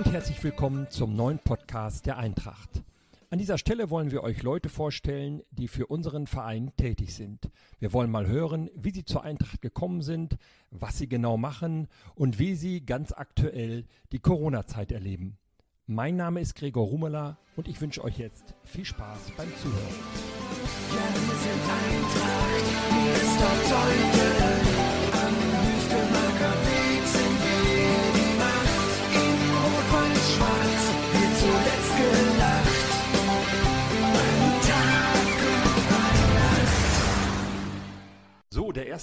und herzlich willkommen zum neuen Podcast der Eintracht. An dieser Stelle wollen wir euch Leute vorstellen, die für unseren Verein tätig sind. Wir wollen mal hören, wie sie zur Eintracht gekommen sind, was sie genau machen und wie sie ganz aktuell die Corona-Zeit erleben. Mein Name ist Gregor Rumeler und ich wünsche euch jetzt viel Spaß beim Zuhören. Ja, wir sind Eintracht, mir ist doch toll,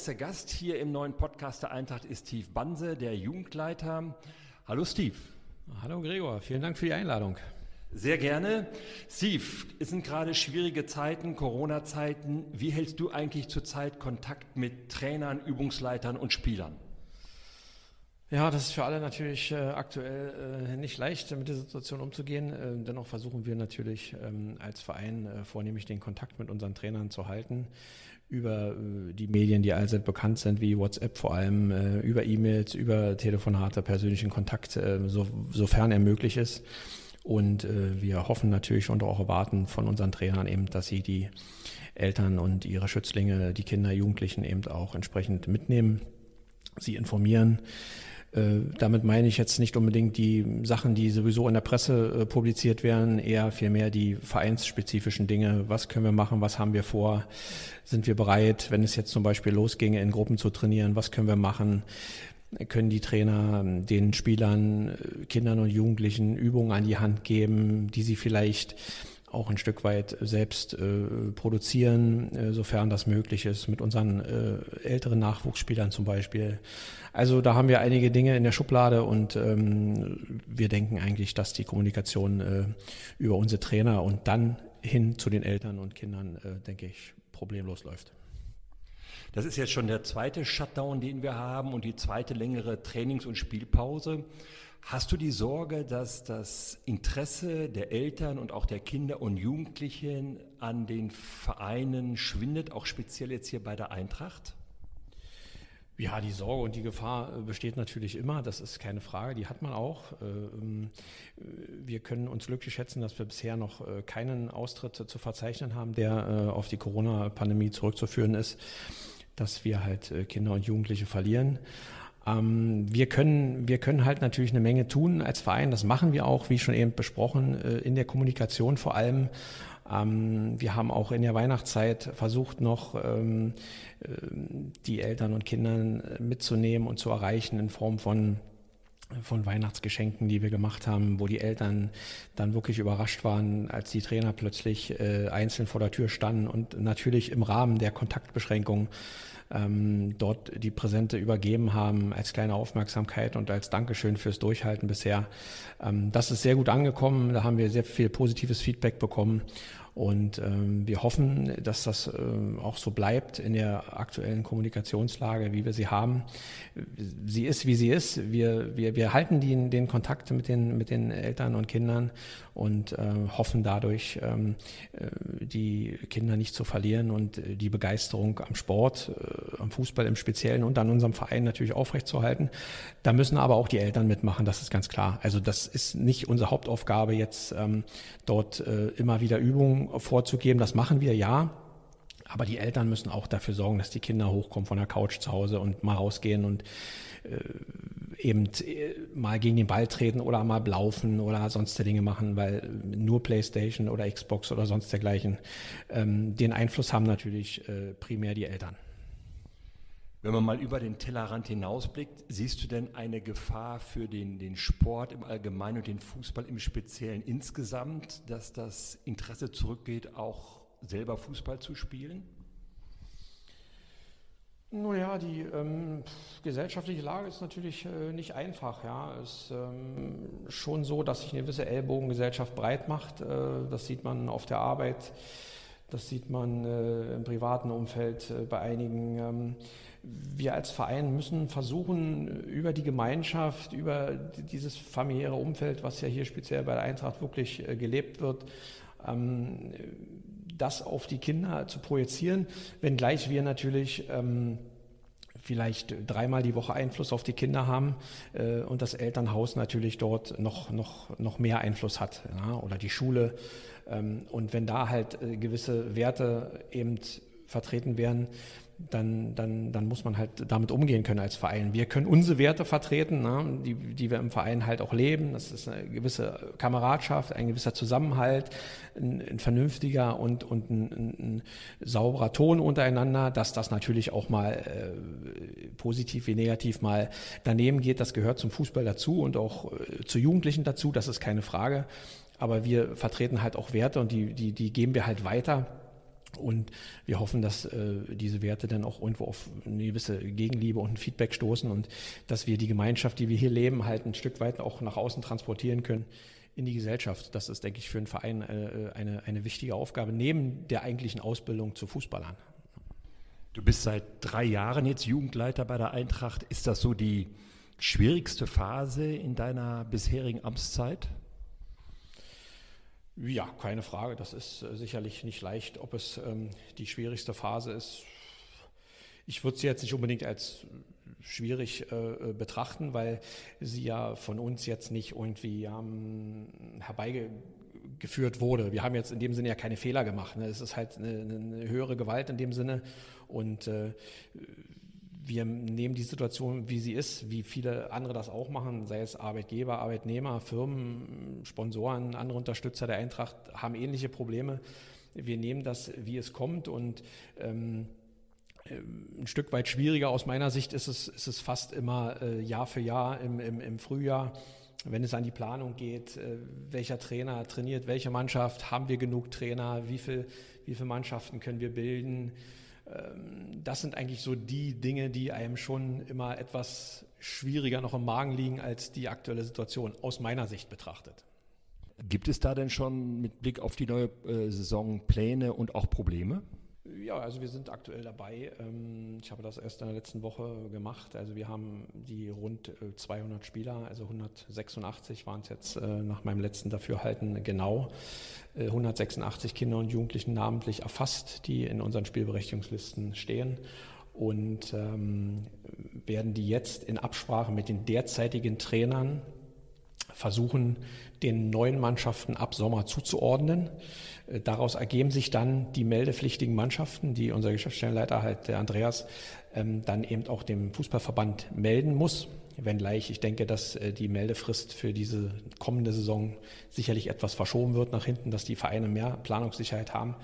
erste Gast hier im neuen Podcast der Eintracht ist Steve Banse, der Jugendleiter. Hallo Steve. Hallo Gregor, vielen Dank für die Einladung. Sehr gerne. Steve, es sind gerade schwierige Zeiten, Corona-Zeiten. Wie hältst du eigentlich zurzeit Kontakt mit Trainern, Übungsleitern und Spielern? Ja, das ist für alle natürlich äh, aktuell äh, nicht leicht, mit der Situation umzugehen. Äh, dennoch versuchen wir natürlich ähm, als Verein äh, vornehmlich den Kontakt mit unseren Trainern zu halten über äh, die Medien, die allseits bekannt sind, wie WhatsApp vor allem, äh, über E-Mails, über Telefonate, persönlichen Kontakt, äh, so, sofern er möglich ist. Und wir hoffen natürlich und auch erwarten von unseren Trainern eben, dass sie die Eltern und ihre Schützlinge, die Kinder, Jugendlichen eben auch entsprechend mitnehmen, sie informieren äh, damit meine ich jetzt nicht unbedingt die Sachen, die sowieso in der Presse äh, publiziert werden, eher vielmehr die vereinsspezifischen Dinge. Was können wir machen? Was haben wir vor? Sind wir bereit, wenn es jetzt zum Beispiel losginge, in Gruppen zu trainieren? Was können wir machen? Können die Trainer ähm, den Spielern, äh, Kindern und Jugendlichen Übungen an die Hand geben, die sie vielleicht auch ein Stück weit selbst äh, produzieren, äh, sofern das möglich ist, mit unseren äh, älteren Nachwuchsspielern zum Beispiel. Also da haben wir einige Dinge in der Schublade und ähm, wir denken eigentlich, dass die Kommunikation äh, über unsere Trainer und dann hin zu den Eltern und Kindern, äh, denke ich, problemlos läuft. Das ist jetzt schon der zweite Shutdown, den wir haben und die zweite längere Trainings- und Spielpause. Hast du die Sorge, dass das Interesse der Eltern und auch der Kinder und Jugendlichen an den Vereinen schwindet, auch speziell jetzt hier bei der Eintracht? Ja, die Sorge und die Gefahr äh, besteht natürlich immer, das ist keine Frage, die hat man auch. Ähm, wir können uns glücklich schätzen, dass wir bisher noch äh, keinen Austritt zu verzeichnen haben, der äh, auf die Corona-Pandemie zurückzuführen ist, dass wir halt Kinder und Jugendliche verlieren. Ähm, wir, können, wir können halt natürlich eine Menge tun als Verein. Das machen wir auch, wie schon eben besprochen, äh, in der Kommunikation vor allem. Ähm, wir haben auch in der Weihnachtszeit versucht, noch ähm, äh, die Eltern und Kindern mitzunehmen und zu erreichen in Form von von Weihnachtsgeschenken, die wir gemacht haben, wo die Eltern dann wirklich überrascht waren, als die Trainer plötzlich äh, einzeln vor der Tür standen und natürlich im Rahmen der Kontaktbeschränkungen ähm, dort die Präsente übergeben haben als kleine Aufmerksamkeit und als Dankeschön fürs Durchhalten bisher. Ähm, das ist sehr gut angekommen. Da haben wir sehr viel positives Feedback bekommen. Und ähm, wir hoffen, dass das ähm, auch so bleibt in der aktuellen Kommunikationslage, wie wir sie haben. Sie ist, wie sie ist. Wir, wir, wir halten den, den Kontakt mit den, mit den Eltern und Kindern und äh, hoffen dadurch, ähm, äh, die Kinder nicht zu verlieren und äh, die Begeisterung am Sport, äh, am Fußball im Speziellen und an unserem Verein natürlich aufrechtzuerhalten. Da müssen aber auch die Eltern mitmachen, das ist ganz klar. Also das ist nicht unsere Hauptaufgabe, jetzt ähm, dort äh, immer wieder Übungen vorzugeben. Das machen wir ja. Aber die Eltern müssen auch dafür sorgen, dass die Kinder hochkommen von der Couch zu Hause und mal rausgehen und äh, eben äh, mal gegen den Ball treten oder mal laufen oder sonst Dinge machen, weil nur Playstation oder Xbox oder sonst dergleichen ähm, den Einfluss haben natürlich äh, primär die Eltern. Wenn man mal über den Tellerrand hinausblickt, siehst du denn eine Gefahr für den, den Sport im Allgemeinen und den Fußball im Speziellen insgesamt, dass das Interesse zurückgeht, auch selber Fußball zu spielen? Naja, die ähm, gesellschaftliche Lage ist natürlich äh, nicht einfach. Ja. Ist ähm, schon so, dass sich eine gewisse Ellbogengesellschaft breit macht. Äh, das sieht man auf der Arbeit, das sieht man äh, im privaten Umfeld äh, bei einigen. Ähm, wir als Verein müssen versuchen, über die Gemeinschaft, über dieses familiäre Umfeld, was ja hier speziell bei der Eintracht wirklich äh, gelebt wird, ähm, das auf die Kinder zu projizieren, wenngleich wir natürlich ähm, vielleicht dreimal die Woche Einfluss auf die Kinder haben äh, und das Elternhaus natürlich dort noch, noch, noch mehr Einfluss hat ja, oder die Schule. Ähm, und wenn da halt äh, gewisse Werte eben vertreten werden, dann, dann, dann muss man halt damit umgehen können als Verein. Wir können unsere Werte vertreten, ne, die, die wir im Verein halt auch leben. Das ist eine gewisse Kameradschaft, ein gewisser Zusammenhalt, ein, ein vernünftiger und, und ein, ein, sauberer Ton untereinander, dass das natürlich auch mal äh, positiv wie negativ mal daneben geht. Das gehört zum Fußball dazu und auch äh, zu Jugendlichen dazu, das ist keine Frage. Aber wir vertreten halt auch Werte und die, die, die geben wir halt weiter. Und wir hoffen, dass äh, diese Werte dann auch irgendwo auf eine gewisse Gegenliebe und ein Feedback stoßen und dass wir die Gemeinschaft, die wir hier leben, halt ein Stück weit auch nach außen transportieren können in die Gesellschaft. Das ist, denke ich, für einen Verein äh, eine, eine wichtige Aufgabe, neben der eigentlichen Ausbildung zu Fußballern. Du bist seit drei Jahren jetzt Jugendleiter bei der Eintracht. Ist das so die schwierigste Phase in deiner bisherigen Amtszeit? Ja, keine Frage. Das ist äh, sicherlich nicht leicht. Ob es ähm, die schwierigste Phase ist, ich würde sie jetzt nicht unbedingt als schwierig äh, äh betrachten, weil sie ja von uns jetzt nicht irgendwie ähm, herbeigeführt wurde. Wir haben jetzt in dem Sinne ja keine Fehler gemacht. Ne? Es ist halt eine, eine, höhere Gewalt in dem Sinne und äh, wir nehmen die Situation, wie sie ist, wie viele andere das auch machen, sei es Arbeitgeber, Arbeitnehmer, Firmen, Sponsoren, andere Unterstützer der Eintracht haben ähnliche Probleme. Wir nehmen das, wie es kommt und ähm, ein Stück weit schwieriger aus meiner Sicht ist es, ist es fast immer äh, Jahr für Jahr im, im, im Frühjahr, wenn es an die Planung geht, äh, welcher Trainer trainiert welche Mannschaft, haben wir genug Trainer, wie, viel, wie viele Mannschaften können wir bilden, ähm, das sind eigentlich so die Dinge, die einem schon immer etwas schwieriger noch im Magen liegen als die aktuelle Situation aus meiner Sicht betrachtet. Gibt es da denn schon mit Blick auf die neue äh, Saison Pläne und auch Probleme? Ja, also wir sind aktuell dabei. Ähm, ich habe das erst in der letzten Woche gemacht. Also wir haben die rund 200 äh, Spieler, also 186 waren es jetzt äh, nach meinem letzten Dafürhalten genau. 186 Kinder und Jugendlichen namentlich erfasst, die in unseren Spielberechtigungslisten stehen und ähm, werden die jetzt in Absprache mit den derzeitigen Trainern versuchen, den neuen Mannschaften ab Sommer zuzuordnen. Äh, daraus ergeben sich dann die meldepflichtigen Mannschaften, die unser Geschäftsstellenleiter, halt der Andreas, ähm, dann eben auch dem Fußballverband melden muss. Wenngleich ich denke, dass äh, die Meldefrist für diese kommende Saison sicherlich etwas verschoben wird nach hinten, dass die Vereine mehr Planungssicherheit haben.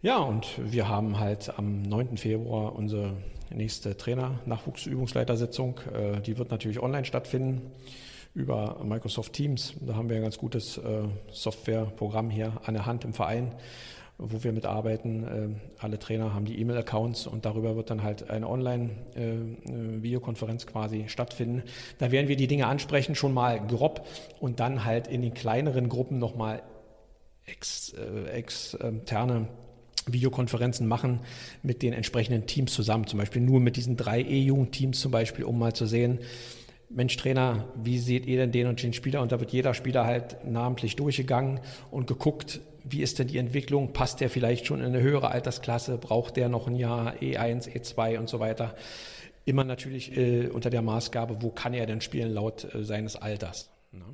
Ja, und wir haben halt am 9. Februar unsere nächste Trainer-Nachwuchsübungsleitersitzung. Äh, die wird natürlich online stattfinden über Microsoft Teams. Da haben wir ein ganz gutes äh, Softwareprogramm hier an der Hand im Verein, wo wir mitarbeiten. Äh, alle Trainer haben die E-Mail-Accounts und darüber wird dann halt eine Online-Videokonferenz äh, quasi stattfinden. Da werden wir die Dinge ansprechen, schon mal grob und dann halt in den kleineren Gruppen nochmal ex, externe Videokonferenzen machen mit den entsprechenden Teams zusammen, zum Beispiel nur mit diesen drei E-Jugendteams zum Beispiel, um mal zu sehen, Mensch Trainer, wie seht ihr denn den und den Spieler? Und da wird jeder Spieler halt namentlich durchgegangen und geguckt, wie ist denn die Entwicklung? Passt der vielleicht schon in eine höhere Altersklasse? Braucht der noch ein Jahr E1, E2 und so weiter? Immer natürlich äh, unter der Maßgabe, wo kann er denn spielen laut äh, seines Alters? Ne?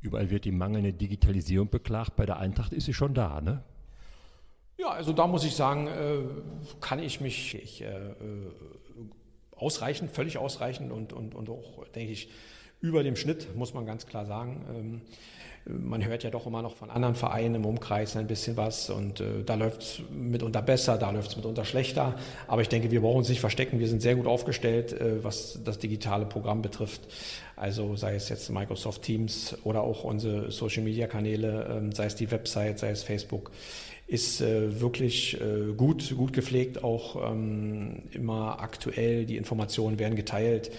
Überall wird die mangelnde Digitalisierung beklagt. Bei der Eintracht ist sie schon da, ne? Ja, also da muss ich sagen, äh, kann ich mich ich, äh, äh, ausreichend, völlig ausreichend und, und, und auch, denke ich, über dem Schnitt, muss man ganz klar sagen. Ähm, man hört ja doch immer noch von anderen Vereinen im Umkreis ein bisschen was und äh, da läuft es mitunter besser, da läuft es mitunter schlechter. Aber ich denke, wir brauchen uns nicht verstecken. Wir sind sehr gut aufgestellt, äh, was das digitale Programm betrifft. Also sei es jetzt Microsoft Teams oder auch unsere Social-Media-Kanäle, äh, sei es die Website, sei es Facebook ist äh, wirklich äh, gut, gut gepflegt, auch ähm, immer aktuell, die Informationen werden geteilt.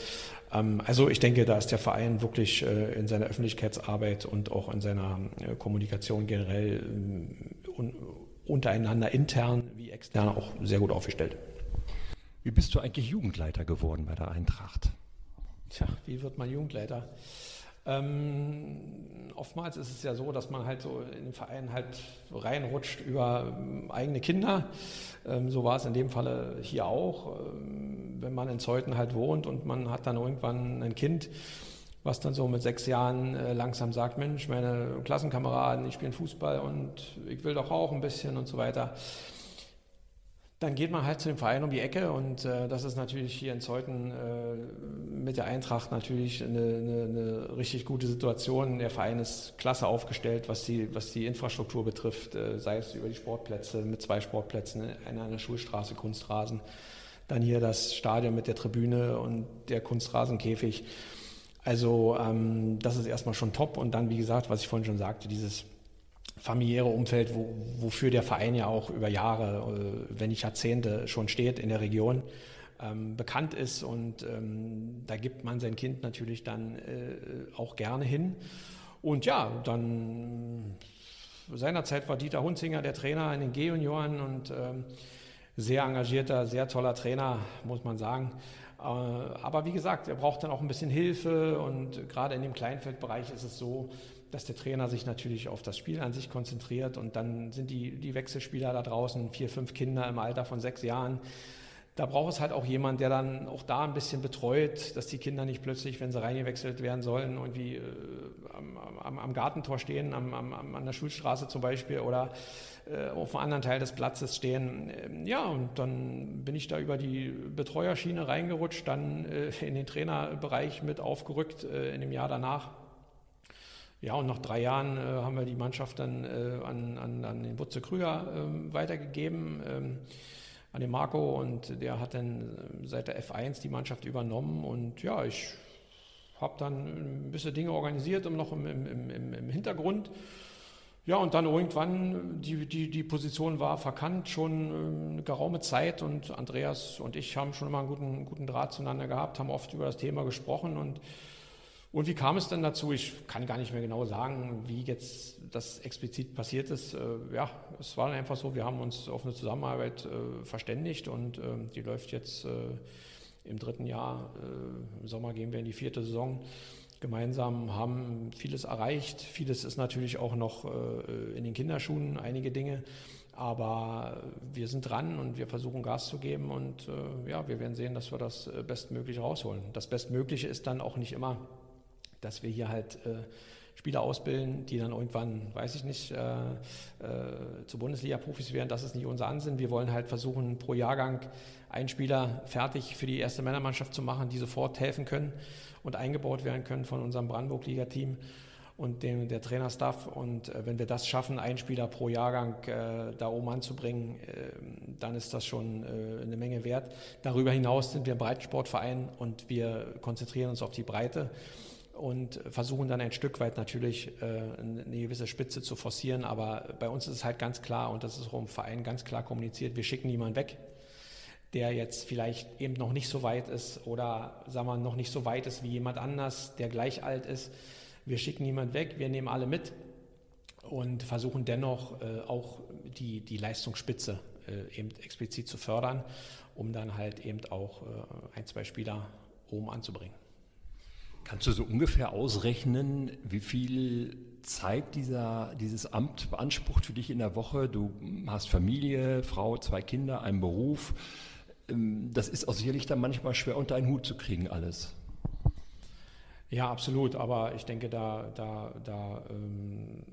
Ähm, also ich denke, da ist der Verein wirklich äh, in seiner Öffentlichkeitsarbeit und auch in seiner äh, Kommunikation generell äh, un untereinander intern wie extern auch sehr gut aufgestellt. Wie bist du eigentlich Jugendleiter geworden bei der Eintracht? Tja, wie wird man Jugendleiter? Ähm, oftmals ist es ja so, dass man halt so in den Verein halt reinrutscht über ähm, eigene Kinder. Ähm, so war es in dem Falle hier auch. Ähm, wenn man in Zeuthen halt wohnt und man hat dann irgendwann ein Kind, was dann so mit sechs Jahren äh, langsam sagt, Mensch, meine Klassenkameraden, die spielen Fußball und ich will doch auch ein bisschen und so weiter dann geht man halt zu dem Verein um die Ecke und äh, das ist natürlich hier in Zeuthen äh, mit der Eintracht natürlich eine, eine, eine, richtig gute Situation. Der Verein ist klasse aufgestellt, was die, was die Infrastruktur betrifft, äh, sei es über die Sportplätze mit zwei Sportplätzen, einer an der Schulstraße, Kunstrasen, dann hier das Stadion mit der Tribüne und der Kunstrasenkäfig. Also ähm, das ist erstmal schon top und dann, wie gesagt, was ich vorhin schon sagte, dieses familiäre Umfeld, wo, wofür der Verein ja auch über Jahre, äh, wenn nicht Jahrzehnte schon steht in der Region, ähm, bekannt ist. Und ähm, da gibt man sein Kind natürlich dann äh, auch gerne hin. Und ja, dann seinerzeit war Dieter Hunzinger der Trainer in den G-Junioren und ähm, sehr engagierter, sehr toller Trainer, muss man sagen. Äh, aber wie gesagt, er braucht dann auch ein bisschen Hilfe und gerade in dem Kleinfeldbereich ist es so, dass der Trainer sich natürlich auf das Spiel an sich konzentriert und dann sind die, die Wechselspieler da draußen, vier, fünf Kinder im Alter von sechs Jahren. Da braucht es halt auch jemand, der dann auch da ein bisschen betreut, dass die Kinder nicht plötzlich, wenn sie reingewechselt werden sollen, irgendwie äh, am, am, am, Gartentor stehen, am, an der Schulstraße zum Beispiel oder äh, auf einem anderen Teil des Platzes stehen. Ähm, ja, und dann bin ich da über die Betreuerschiene reingerutscht, dann äh, in den Trainerbereich mit aufgerückt äh, in dem Jahr danach. Ja, und nach drei Jahren äh, haben wir die Mannschaft dann äh, an, an, an, den Butze Krüger äh, weitergegeben, ähm, an den Marco, und der hat dann äh, seit der F1 die Mannschaft übernommen. Und ja, ich habe dann ein bisschen Dinge organisiert, um noch im, im, im, im Hintergrund. Ja, und dann irgendwann, die, die, die Position war verkannt, schon ähm, eine geraume Zeit und Andreas und ich haben schon immer einen guten, guten Draht zueinander gehabt, haben oft über das Thema gesprochen und und wie kam es denn dazu? Ich kann gar nicht mehr genau sagen, wie jetzt das explizit passiert ist. Äh, ja, es war einfach so, wir haben uns auf eine Zusammenarbeit äh, verständigt und äh, die läuft jetzt äh, im dritten Jahr. Im Sommer gehen wir in die vierte Saison. Gemeinsam haben vieles erreicht. Vieles ist natürlich auch noch in den Kinderschuhen, einige Dinge. Aber wir sind dran und wir versuchen Gas zu geben und ja, wir werden sehen, dass wir das bestmöglich rausholen. Das Bestmögliche ist dann auch nicht immer dass wir hier halt äh, Spieler ausbilden, die dann irgendwann, weiß ich nicht, äh, äh, zu Bundesliga-Profis werden. Das ist nicht unser Ansinn. Wir wollen halt versuchen, pro Jahrgang einen Spieler fertig für die erste Männermannschaft zu machen, die sofort helfen können und eingebaut werden können von unserem Brandenburg-Liga-Team und dem, der Trainerstaff. Und äh, wenn wir das schaffen, einen Spieler pro Jahrgang äh, da oben anzubringen, äh, dann ist das schon äh, eine Menge wert. Darüber hinaus sind wir ein Breitensportverein und wir konzentrieren uns auf die Breite und versuchen dann ein Stück weit natürlich äh, eine gewisse Spitze zu forcieren. Aber bei uns ist es halt ganz klar und das ist auch im Verein ganz klar kommuniziert, wir schicken niemanden weg, der jetzt vielleicht eben noch nicht so weit ist oder sagen wir noch nicht so weit ist wie jemand anders, der gleich alt ist. Wir schicken niemanden weg, wir nehmen alle mit und versuchen dennoch äh, auch die, die Leistungsspitze äh, eben explizit zu fördern, um dann halt eben auch ein, zwei Spieler oben anzubringen. Kannst du so ungefähr ausrechnen, wie viel Zeit dieser, dieses Amt beansprucht für dich in der Woche? Du hast Familie, Frau, zwei Kinder, einen Beruf. Ähm, das ist auch sicherlich dann manchmal schwer unter einen Hut zu kriegen, alles. Ja, absolut. Aber ich denke, da, da, da ähm,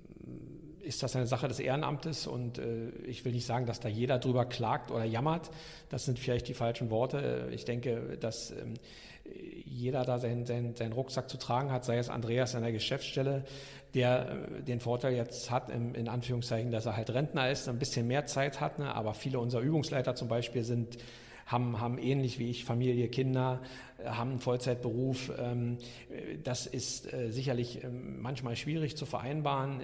ist das eine Sache des Ehrenamtes und äh, ich will nicht sagen, dass da jeder drüber klagt oder jammert. Das sind vielleicht die falschen Worte. Ich denke, dass ähm, jeder da seinen, seinen, seinen Rucksack zu tragen hat, sei es Andreas an der Geschäftsstelle, der äh, den Vorteil jetzt hat, im, in Anführungszeichen, dass er halt Rentner ist, ein bisschen mehr Zeit hat, ne? aber viele unserer Übungsleiter zum Beispiel sind haben, haben ähnlich wie ich Familie, Kinder, äh, haben einen Vollzeitberuf. Ähm, das ist äh, sicherlich ähm, manchmal schwierig zu vereinbaren.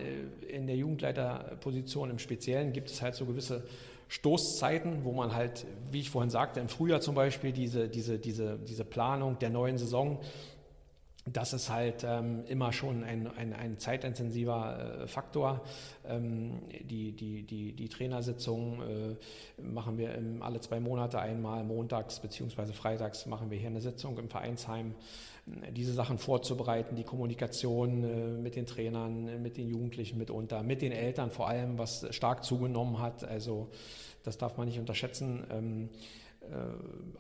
In der Jugendleiterposition im Speziellen gibt es halt so gewisse Stoßzeiten, wo man halt, wie ich vorhin sagte, im Frühjahr zum Beispiel diese, diese, diese, diese Planung der neuen Saison das ist halt ähm, immer schon ein, ein, ein zeitintensiver äh, Faktor. Ähm, die, die, die, die Trainersitzung äh, machen wir im, alle zwei Monate einmal, montags bzw. freitags machen wir hier eine Sitzung im Vereinsheim. Diese Sachen vorzubereiten, die Kommunikation äh, mit den Trainern, mit den Jugendlichen mitunter, mit den Eltern vor allem, was stark zugenommen hat. Also das darf man nicht unterschätzen. Ähm, äh,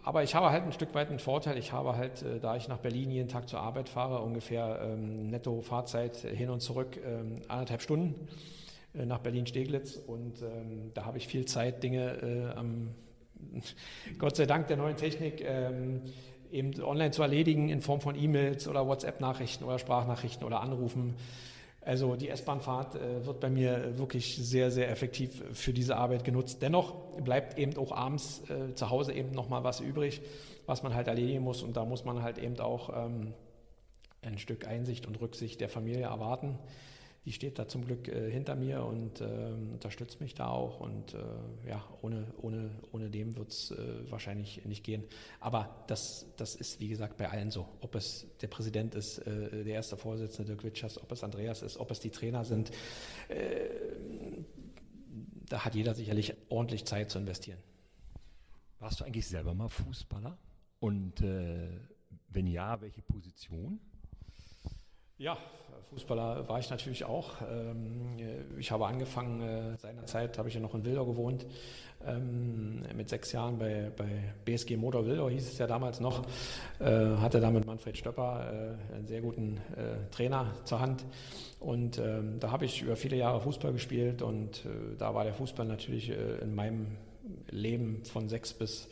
aber ich habe halt ein Stück weit einen Vorteil. Ich habe halt, äh, da ich nach Berlin jeden Tag zur Arbeit fahre, ungefähr ähm, netto Fahrzeit hin und zurück ähm, anderthalb Stunden äh, nach Berlin-Steglitz. Und ähm, da habe ich viel Zeit, Dinge am, Gott sei Dank der neuen Technik, eben online zu erledigen in Form von E-Mails oder WhatsApp-Nachrichten oder Sprachnachrichten oder Anrufen. Also die S-Bahn-Fahrt äh, wird bei mir wirklich sehr, sehr effektiv für diese Arbeit genutzt. Dennoch bleibt eben auch abends äh, zu Hause eben nochmal was übrig, was man halt erledigen muss. Und da muss man halt eben auch ähm, ein Stück Einsicht und Rücksicht der Familie erwarten die steht da zum Glück äh, hinter mir und äh, unterstützt mich da auch. Und äh, ja, ohne, ohne, ohne dem wird es äh, wahrscheinlich nicht gehen. Aber das, das ist, wie gesagt, bei allen so. Ob es der Präsident ist, äh, der erste Vorsitzende Dirk Witschers, ob es Andreas ist, ob es die Trainer sind. Da hat jeder sicherlich ordentlich Zeit zu investieren. Warst du eigentlich selber mal Fußballer? Und wenn ja, welche Position? Ja, Fußballer war ich natürlich auch. Ähm, ich habe angefangen, äh, seinerzeit habe ich ja noch in Wildau gewohnt, ähm, mit sechs Jahren bei, bei BSG Motor Wildau hieß es ja damals noch, äh, hatte da mit Manfred Stöpper äh, einen sehr guten Trainer zur Hand. Und ähm, da habe ich über viele Jahre Fußball gespielt und da war der Fußball natürlich in meinem Leben von sechs bis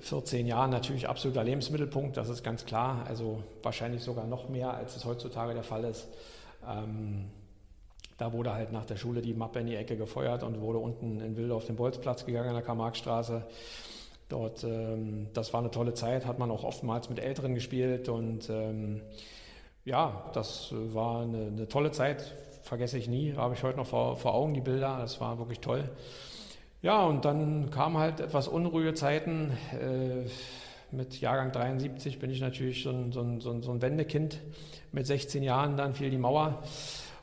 14 Jahren natürlich absoluter Lebensmittelpunkt, das ist ganz klar. Also wahrscheinlich sogar noch mehr, als es heutzutage der Fall ist. Ähm, da wurde halt nach der Schule die Mappe in die Ecke gefeuert und wurde unten in Wilde auf den Bolzplatz gegangen an der Karl-Marx-Straße. Dort, ähm, das war eine tolle Zeit, hat man auch oftmals mit Älteren gespielt und ähm, ja, das war eine, eine, tolle Zeit, vergesse ich nie, habe ich heute noch vor, vor Augen die Bilder, das war wirklich toll. Ja, und dann kamen halt etwas unruhige Zeiten. Äh, mit Jahrgang 73 bin ich natürlich so ein, so, ein, so ein, Wendekind. Mit 16 Jahren dann fiel die Mauer.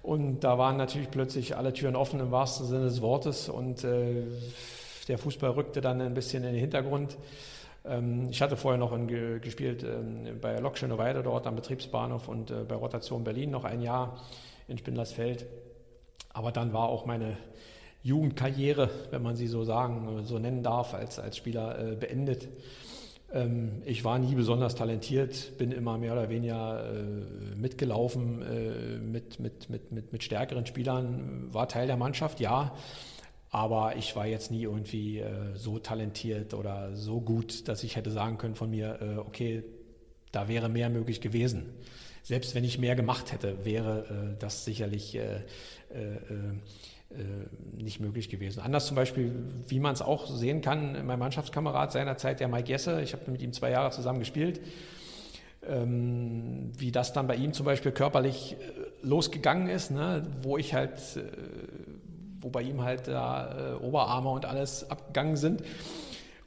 Und da waren natürlich plötzlich alle Türen offen im wahrsten Sinne des Wortes. Und äh, der Fußball rückte dann ein bisschen in den Hintergrund. Ähm, ich hatte vorher noch in, gespielt ähm, bei Lok Schöneweide dort am Betriebsbahnhof und äh, bei Rotation Berlin noch ein Jahr in Spindlersfeld. Aber dann war auch meine Jugendkarriere, wenn man sie so sagen, so nennen darf, als, als Spieler äh, beendet. Ähm, ich war nie besonders talentiert, bin immer mehr oder weniger äh, mitgelaufen äh, mit, mit, mit, mit, mit stärkeren Spielern, war Teil der Mannschaft, ja. Aber ich war jetzt nie irgendwie äh, so talentiert oder so gut, dass ich hätte sagen können von mir, äh, okay, da wäre mehr möglich gewesen. Selbst wenn ich mehr gemacht hätte, wäre äh, das sicherlich nicht möglich gewesen. Anders zum Beispiel, wie man es auch sehen kann, mein Mannschaftskamerad seinerzeit, der Mike Jesse, ich habe mit ihm zwei Jahre zusammen gespielt, ähm, wie das dann bei ihm zum Beispiel körperlich äh, losgegangen ist, ne, wo ich halt, äh, wo bei ihm halt da äh, Oberarme und alles abgegangen sind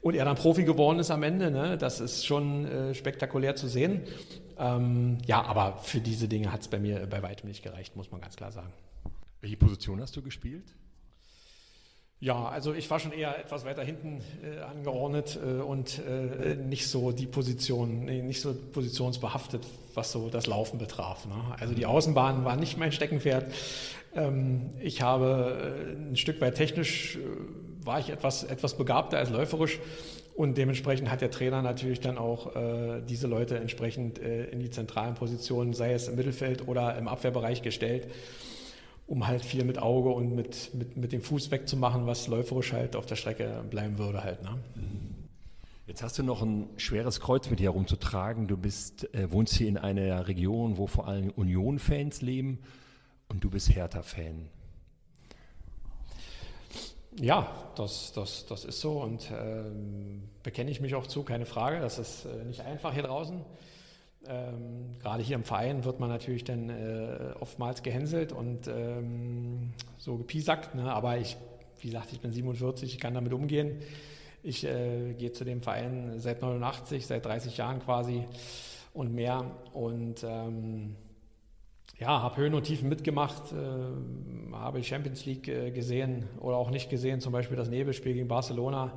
und er dann Profi geworden ist am Ende, ne, das ist schon äh, spektakulär zu sehen. Ähm, ja, aber für diese Dinge hat es bei mir bei weitem nicht gereicht, muss man ganz klar sagen. Welche Position hast du gespielt? Ja, also ich war schon eher etwas weiter hinten äh, angeordnet äh, und äh, nicht so die Position, nee, nicht so positionsbehaftet, was so das Laufen betraf. Ne? Also die Außenbahn war nicht mein Steckenpferd. Ähm, ich habe äh, ein Stück weit technisch äh, war ich etwas, etwas begabter als läuferisch und dementsprechend hat der Trainer natürlich dann auch äh, diese Leute entsprechend in die zentralen Positionen, sei es im Mittelfeld oder im Abwehrbereich gestellt um halt viel mit Auge und mit, mit, mit dem Fuß wegzumachen, was läuferisch halt auf der Strecke bleiben würde halt. Ne? Jetzt hast du noch ein schweres Kreuz mit dir herumzutragen. Du bist, äh, wohnst hier in einer Region, wo vor allem Union-Fans leben und du bist Hertha-Fan. Ja, das, das, das ist so und ähm, bekenne ich mich auch zu, keine Frage. Das ist äh, nicht einfach hier draußen. Ähm, gerade hier im Verein wird man natürlich dann äh, oftmals gehänselt und ähm, so gepiesackt. Ne? Aber ich, wie gesagt, ich bin 47, ich kann damit umgehen. Ich äh, gehe zu dem Verein seit 89, seit 30 Jahren quasi. und mehr. Und ähm, ja, habe Höhen und Tiefen mitgemacht, äh, habe Champions League äh, gesehen oder auch nicht gesehen, zum Beispiel das Nebelspiel gegen Barcelona.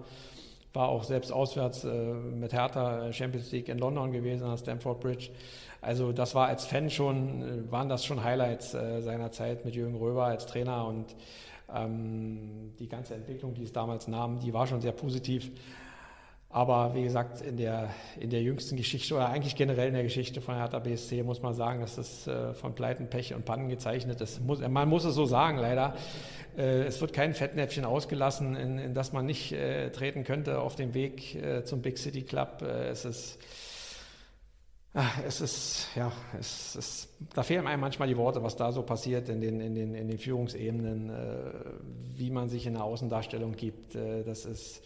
War auch selbst auswärts äh, mit Hertha Champions League in London gewesen, an Stamford Bridge. Also das war als Fan schon, äh, waren das schon Highlights äh, seiner Zeit mit Jürgen Röber als Trainer und ähm, die ganze Entwicklung, die es damals nahm, die war schon sehr positiv. Aber wie gesagt, in der, in der jüngsten Geschichte oder eigentlich generell in der Geschichte von Hertha BSC muss man sagen, dass das äh, von Pleiten, Pech und Pannen gezeichnet ist. Muss, man muss es so sagen, leider. Äh, es wird kein Fettnäpfchen ausgelassen, in, in das man nicht äh, treten könnte auf dem Weg äh, zum Big City Club. Äh, es ist Ach, es ist, ja, es ist, da fehlen einem manchmal die Worte, was da so passiert in den, in den, in den Führungsebenen, äh, wie man sich in der Außendarstellung gibt. Äh, das ist,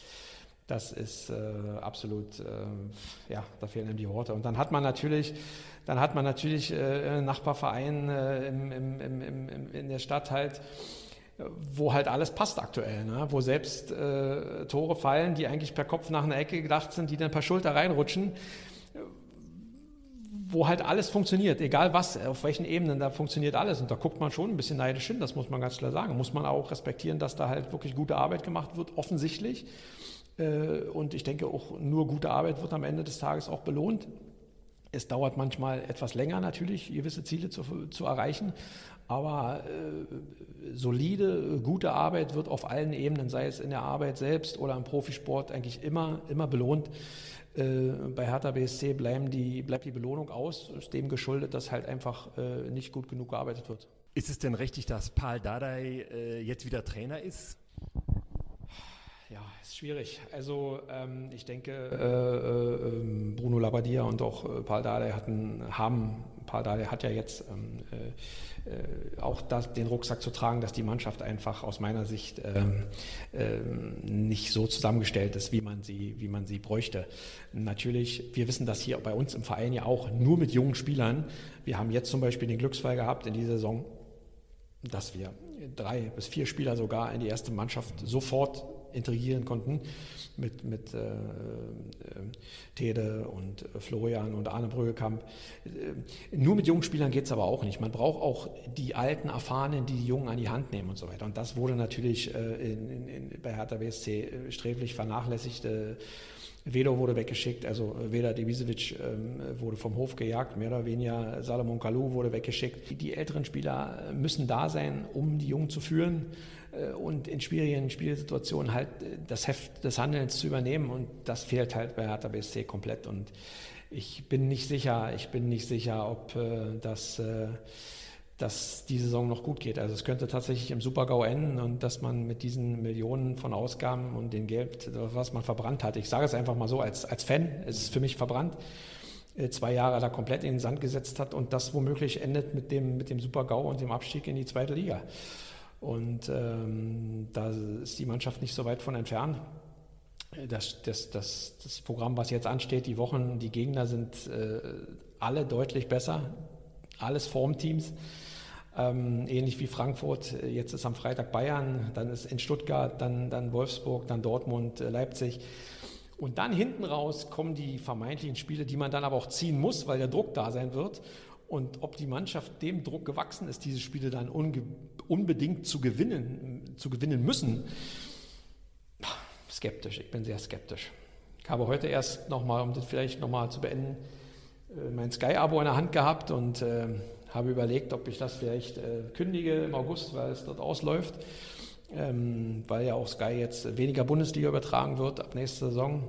das ist äh, absolut, äh, ja, da fehlen einem die Worte. Und dann hat man natürlich, dann hat man natürlich äh, Nachbarverein äh, im, im, im, in der Stadt halt, wo halt alles passt aktuell, ne? wo selbst Tore fallen, die eigentlich per Kopf nach einer Ecke gedacht sind, die dann per Schulter reinrutschen wo halt alles funktioniert, egal was, auf welchen Ebenen, da funktioniert alles. Und da guckt man schon ein bisschen neidisch hin, das muss man ganz klar sagen. Muss man auch respektieren, dass da halt wirklich gute Arbeit gemacht wird, offensichtlich. Äh, und ich denke auch, nur gute Arbeit wird am Ende des Tages auch belohnt. Es dauert manchmal etwas länger natürlich, gewisse Ziele zu, zu erreichen, aber äh, solide, gute Arbeit wird auf allen Ebenen, sei es in der Arbeit selbst oder im Profisport, eigentlich immer, immer belohnt. Äh, bei Hertha BSC bleiben die, bleibt die Belohnung aus, ist dem geschuldet, dass halt einfach äh, nicht gut genug gearbeitet wird. Ist es denn richtig, dass Paul Dardai äh, jetzt wieder Trainer ist? Ja, ist schwierig. Also ähm, ich denke, äh, äh, ähm, Bruno Labbadia und auch äh, Paul Dardai hatten, haben, Paul Dardai hat ja jetzt ähm, äh, auch das, den Rucksack zu tragen, dass die Mannschaft einfach aus meiner Sicht ähm, ähm, nicht so zusammengestellt ist, wie man, sie, wie man sie bräuchte. Natürlich, wir wissen das hier bei uns im Verein ja auch nur mit jungen Spielern. Wir haben jetzt zum Beispiel den Glücksfall gehabt in dieser Saison, dass wir drei bis vier Spieler sogar in die erste Mannschaft sofort integrieren konnten mit, mit äh, äh, Tede und Florian und Arne Brüggekamp. Äh, nur mit jungen Spielern geht es aber auch nicht. Man braucht auch die alten, erfahrenen, die die Jungen an die Hand nehmen und so weiter. Und das wurde natürlich äh, in, in, bei Hertha BSC äh, sträflich vernachlässigt. Äh, Vedo wurde weggeschickt, also Veda Divisevic ähm, wurde vom Hof gejagt, mehr oder weniger Salomon Kalou wurde weggeschickt. Die älteren Spieler müssen da sein, um die Jungen zu führen. Äh, und in schwierigen Spielsituationen halt äh, das Heft des Handelns zu übernehmen. Und das fehlt halt bei Hertha BSC komplett. Und ich bin nicht sicher, ich bin nicht sicher, ob äh, das äh, dass die Saison noch gut geht. Also es könnte tatsächlich im Supergau enden und dass man mit diesen Millionen von Ausgaben und dem Geld, was man verbrannt hat, ich sage es einfach mal so, als, als Fan ist es für mich verbrannt, äh, zwei Jahre da komplett in den Sand gesetzt hat und das womöglich endet mit dem, mit dem Supergau und dem Abstieg in die zweite Liga. Und ähm, da ist die Mannschaft nicht so weit von entfernt. Das, das, das, das Programm, was jetzt ansteht, die Wochen, die Gegner sind äh, alle deutlich besser, alles Formteams. Ähm, ähnlich wie Frankfurt, jetzt ist am Freitag Bayern, dann ist in Stuttgart, dann, dann Wolfsburg, dann Dortmund, äh, Leipzig. Und dann hinten raus kommen die vermeintlichen Spiele, die man dann aber auch ziehen muss, weil der Druck da sein wird. Und ob die Mannschaft dem Druck gewachsen ist, diese Spiele dann unbedingt zu gewinnen, zu gewinnen müssen, skeptisch. Ich bin sehr skeptisch. Ich habe heute erst nochmal, um das vielleicht nochmal zu beenden, äh, mein Sky-Abo in der Hand gehabt und äh, habe überlegt, ob ich das vielleicht äh, kündige im August, weil es dort ausläuft, ähm, weil ja auch Sky jetzt weniger Bundesliga übertragen wird ab nächster Saison.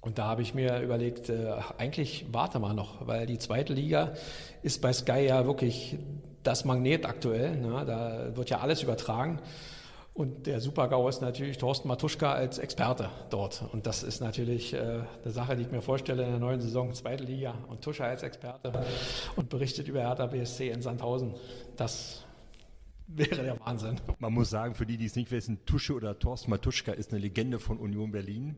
Und da habe ich mir überlegt, eigentlich warte mal noch, weil die zweite Liga ist bei Sky ja wirklich das Magnet aktuell. Ne? Da wird ja alles übertragen. Und der Supergau ist natürlich Thorsten Matuschka als Experte dort. Und das ist natürlich äh, eine Sache, die ich mir vorstelle in der neuen Saison, zweite Liga und Tuscha als Experte und berichtet über Hertha BSC in Sandhausen. Das wäre der Wahnsinn. Man muss sagen, für die, die es nicht wissen, Tusche oder Thorsten Matuschka ist eine Legende von Union Berlin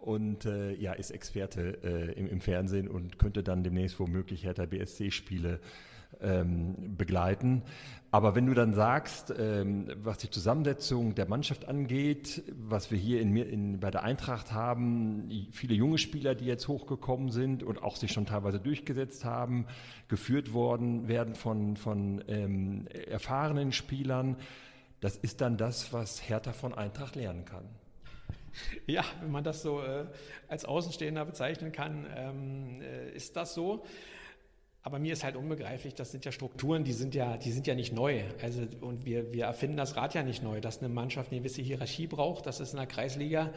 und äh, ja, ist Experte äh, im, im, Fernsehen und könnte dann demnächst womöglich Hertha BSC-Spiele ähm, begleiten. Aber wenn du dann sagst, ähm, was die Zusammensetzung der Mannschaft angeht, was wir hier in, in, bei der Eintracht haben, viele junge Spieler, die jetzt hochgekommen sind und auch sich schon teilweise durchgesetzt haben, geführt worden werden von, von ähm, erfahrenen Spielern, das ist dann das, was Hertha von Eintracht lernen kann. Ja, wenn man das so äh, als Außenstehender bezeichnen kann, ähm, äh, ist das so. Aber mir ist halt unbegreiflich, das sind ja Strukturen, die sind ja, die sind ja nicht neu. Also, und wir, wir erfinden das Rad ja nicht neu, dass eine Mannschaft eine gewisse Hierarchie braucht. Das ist in der Kreisliga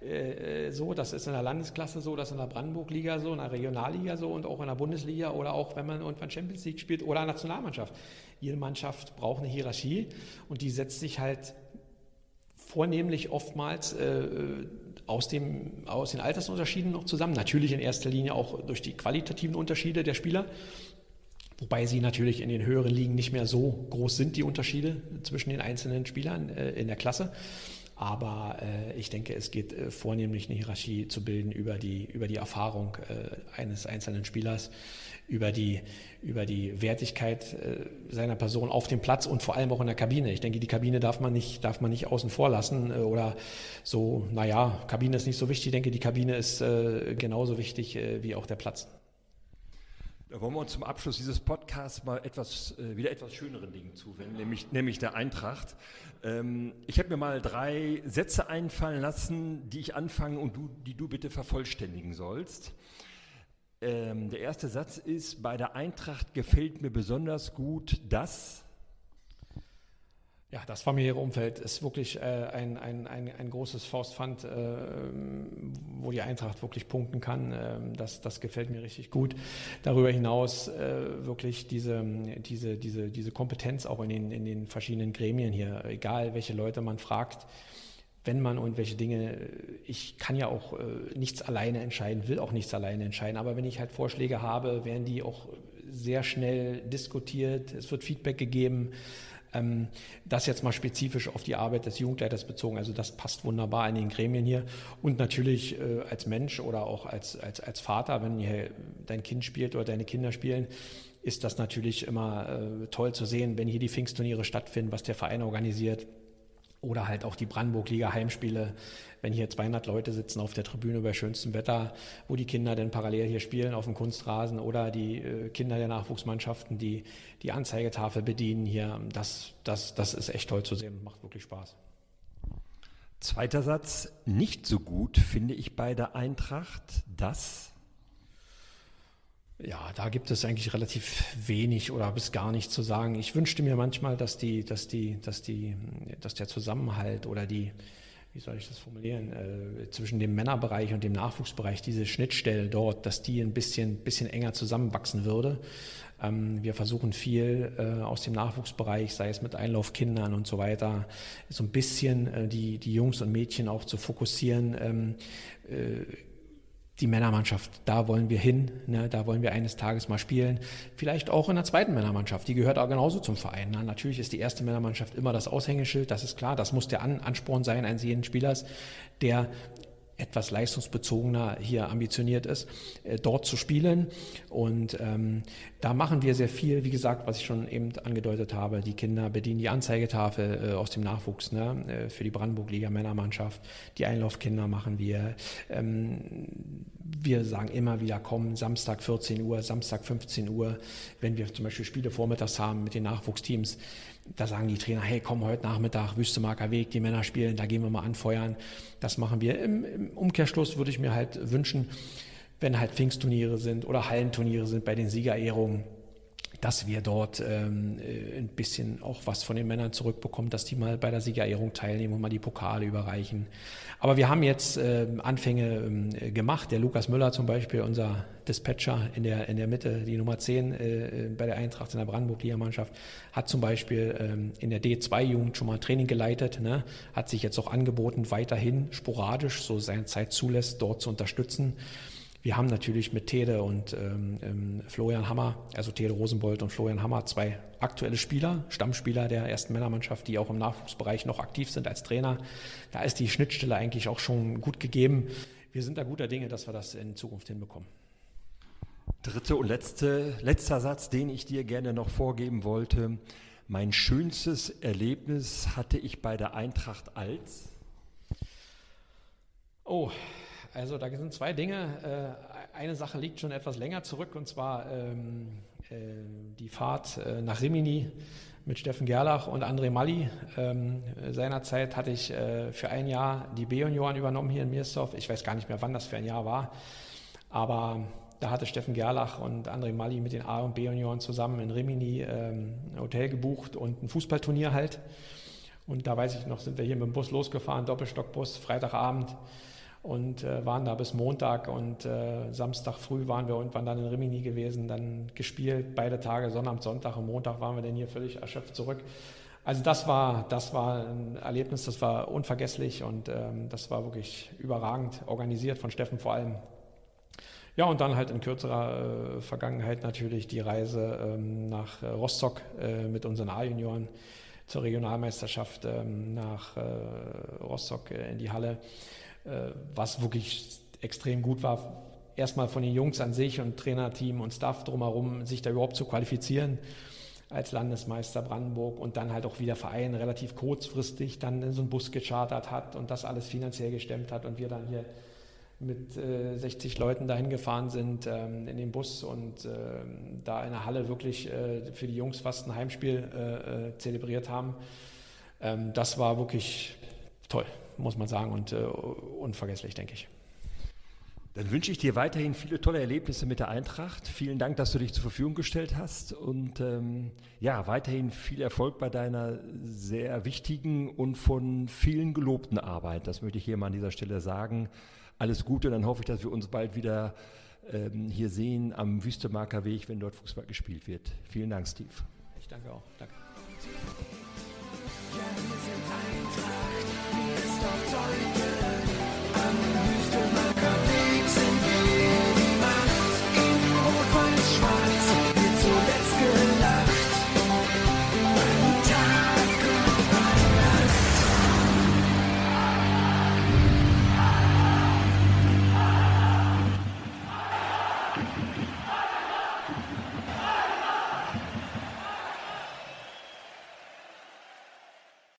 äh, so, das ist in der Landesklasse so, das ist in der Brandenburg-Liga so, in der Regionalliga so und auch in der Bundesliga oder auch wenn man irgendwann Champions League spielt oder Nationalmannschaft. Jede Mannschaft braucht eine Hierarchie und die setzt sich halt vornehmlich oftmals äh, aus, dem, aus den Altersunterschieden noch zusammen. Natürlich in erster Linie auch durch die qualitativen Unterschiede der Spieler. Wobei sie natürlich in den höheren Ligen nicht mehr so groß sind, die Unterschiede zwischen den einzelnen Spielern äh, in der Klasse. Aber äh, ich denke, es geht äh, vornehmlich eine Hierarchie zu bilden über die, über die Erfahrung äh, eines einzelnen Spielers, über die, über die Wertigkeit äh, seiner Person auf dem Platz und vor allem auch in der Kabine. Ich denke, die Kabine darf man nicht, darf man nicht außen vor lassen äh, oder so, naja, Kabine ist nicht so wichtig. Ich denke, die Kabine ist äh, genauso wichtig wie auch der Platz. Da wollen wir uns zum Abschluss dieses Podcasts mal etwas, äh, wieder etwas schöneren Dingen zuwenden, nämlich, nämlich der Eintracht. Ähm, ich habe mir mal drei Sätze einfallen lassen, die ich anfange und du, die du bitte vervollständigen sollst. Ähm, der erste Satz ist, bei der Eintracht gefällt mir besonders gut das, ja, das familiäre Umfeld ist wirklich äh, ein, ein, ein, ein, großes Faustpfand, äh, wo die Eintracht wirklich punkten kann. Äh, das, das gefällt mir richtig gut. Darüber hinaus äh, wirklich diese, diese, diese, diese Kompetenz auch in den, in den verschiedenen Gremien hier, egal welche Leute man fragt, wenn man und welche Dinge, ich kann ja auch äh, nichts alleine entscheiden, will auch nichts alleine entscheiden, aber wenn ich halt Vorschläge habe, werden die auch sehr schnell diskutiert, es wird Feedback gegeben. Ähm, das jetzt mal spezifisch auf die Arbeit des Jugendleiters bezogen. Also das passt wunderbar in den Gremien hier. Und natürlich äh, als Mensch oder auch als, als, als Vater, wenn hier dein Kind spielt oder deine Kinder spielen, ist das natürlich immer äh, toll zu sehen, wenn hier die Pfingstturniere stattfinden, was der Verein organisiert oder halt auch die Brandenburg-Liga Heimspiele, wenn hier 200 Leute sitzen auf der Tribüne bei schönstem Wetter, wo die Kinder dann parallel hier spielen auf dem Kunstrasen oder die äh, Kinder der Nachwuchsmannschaften, die die Anzeigetafel bedienen hier. Das, das, das ist echt toll zu sehen macht wirklich Spaß. Zweiter Satz, nicht so gut finde ich bei der Eintracht, dass ja, da gibt es eigentlich relativ wenig oder bis gar nichts zu sagen. Ich wünschte mir manchmal, dass die, dass die, dass die, dass der Zusammenhalt oder die, wie soll ich das formulieren, äh, zwischen dem Männerbereich und dem Nachwuchsbereich, diese Schnittstelle dort, dass die ein bisschen, bisschen enger zusammenwachsen würde. Ähm, wir versuchen viel äh, aus dem Nachwuchsbereich, sei es mit Einlaufkindern und so weiter, so ein bisschen äh, die, die Jungs und Mädchen auch zu fokussieren. Ähm, äh, die Männermannschaft, da wollen wir hin, ne, da wollen wir eines Tages mal spielen. Vielleicht auch in der zweiten Männermannschaft, die gehört auch genauso zum Verein. Ne? Natürlich ist die erste Männermannschaft immer das Aushängeschild, das ist klar, das muss der Ansporn sein eines jeden Spielers, der etwas leistungsbezogener hier ambitioniert ist, äh, dort zu spielen. Und ähm, da machen wir sehr viel, wie gesagt, was ich schon eben angedeutet habe. Die Kinder bedienen die Anzeigetafel äh, aus dem Nachwuchs ne, äh, für die Brandenburg-Liga Männermannschaft. Die Einlaufkinder machen wir. Ähm, wir sagen immer wieder, komm, Samstag 14 Uhr, Samstag 15 Uhr, wenn wir zum Beispiel Spiele vormittags haben mit den Nachwuchsteams da sagen die Trainer, hey, komm heute Nachmittag, Wüstemarker Weg, die Männer spielen, da gehen wir mal anfeuern. Das machen wir. Im, Im, Umkehrschluss würde ich mir halt wünschen, wenn halt Pfingstturniere sind oder Hallenturniere sind bei den Siegerehrungen, dass wir dort ähm, äh, ein bisschen auch was von den Männern zurückbekommen, dass die mal bei der Siegerehrung teilnehmen und mal die Pokale überreichen. Aber wir haben jetzt äh, Anfänge äh, gemacht. Der Lukas Müller zum Beispiel, unser Dispatcher in der, in der Mitte, die Nummer 10 äh, bei der Eintracht in der Brandenburg-Liga-Mannschaft, hat zum Beispiel ähm, in der D2-Jugend schon mal Training geleitet, ne? hat sich jetzt auch angeboten, weiterhin sporadisch, so seine Zeit zulässt, dort zu unterstützen. Wir haben natürlich mit Tede und ähm, ähm, Florian Hammer, also Tede Rosenbold und Florian Hammer, zwei aktuelle Spieler, Stammspieler der ersten Männermannschaft, die auch im Nachwuchsbereich noch aktiv sind als Trainer. Da ist die Schnittstelle eigentlich auch schon gut gegeben. Wir sind da guter Dinge, dass wir das in Zukunft hinbekommen. Dritte und letzte, letzter Satz, den ich dir gerne noch vorgeben wollte. Mein schönstes Erlebnis hatte ich bei der Eintracht als. Oh, also da sind zwei Dinge. Äh, eine Sache liegt schon etwas länger zurück und zwar ähm, äh, die Fahrt äh, nach Rimini mit Steffen Gerlach und André Malli. Ähm, seinerzeit hatte ich für ein Jahr die B-Junioren übernommen hier in Miersdorf. Ich weiß gar nicht mehr, wann das für ein Jahr war. Aber da hatte Steffen Gerlach und André Malli mit den A- und B-Junioren zusammen in Rimini ähm, ein Hotel gebucht und ein Fußballturnier halt. Und da weiß ich noch, sind wir hier mit dem Bus losgefahren, Doppelstockbus, Freitagabend und äh, waren da bis Montag und äh, Samstag früh waren wir irgendwann dann in Rimini gewesen, dann gespielt, beide Tage, Sonnabend, Sonntag und Montag waren wir dann hier völlig erschöpft zurück. Also das war, das war ein Erlebnis, das war unvergesslich und ähm, das war wirklich überragend organisiert von Steffen vor allem. Ja, und dann halt in kürzerer äh, Vergangenheit natürlich die Reise ähm, nach äh, Rostock äh, mit unseren A-Junioren zur Regionalmeisterschaft ähm, nach äh, Rostock äh, in die Halle. Äh, was wirklich extrem gut war, erstmal von den Jungs an sich und Trainerteam und Staff drumherum, sich da überhaupt zu qualifizieren als Landesmeister Brandenburg und dann halt auch wieder Verein relativ kurzfristig dann in so einen Bus gechartert hat und das alles finanziell gestemmt hat und wir dann hier mit äh, 60 Leuten dahin gefahren sind ähm, in den Bus und äh, da in der Halle wirklich äh, für die Jungs fast ein Heimspiel äh, äh, zelebriert haben. Ähm, das war wirklich toll muss man sagen, und äh, unvergesslich, denke ich. Dann wünsche ich dir weiterhin viele tolle Erlebnisse mit der Eintracht. Vielen Dank, dass du dich zur Verfügung gestellt hast und ähm, ja, weiterhin viel Erfolg bei deiner sehr wichtigen und von vielen gelobten Arbeit. Das möchte ich hier mal an dieser Stelle sagen. Alles Gute, dann hoffe ich, dass wir uns bald wieder ähm, hier sehen am Wüstemarker Weg, wenn dort Fußball gespielt wird. Vielen Dank, Steve. Ich danke auch. Danke. Ja, wir sind Eintracht, mir ist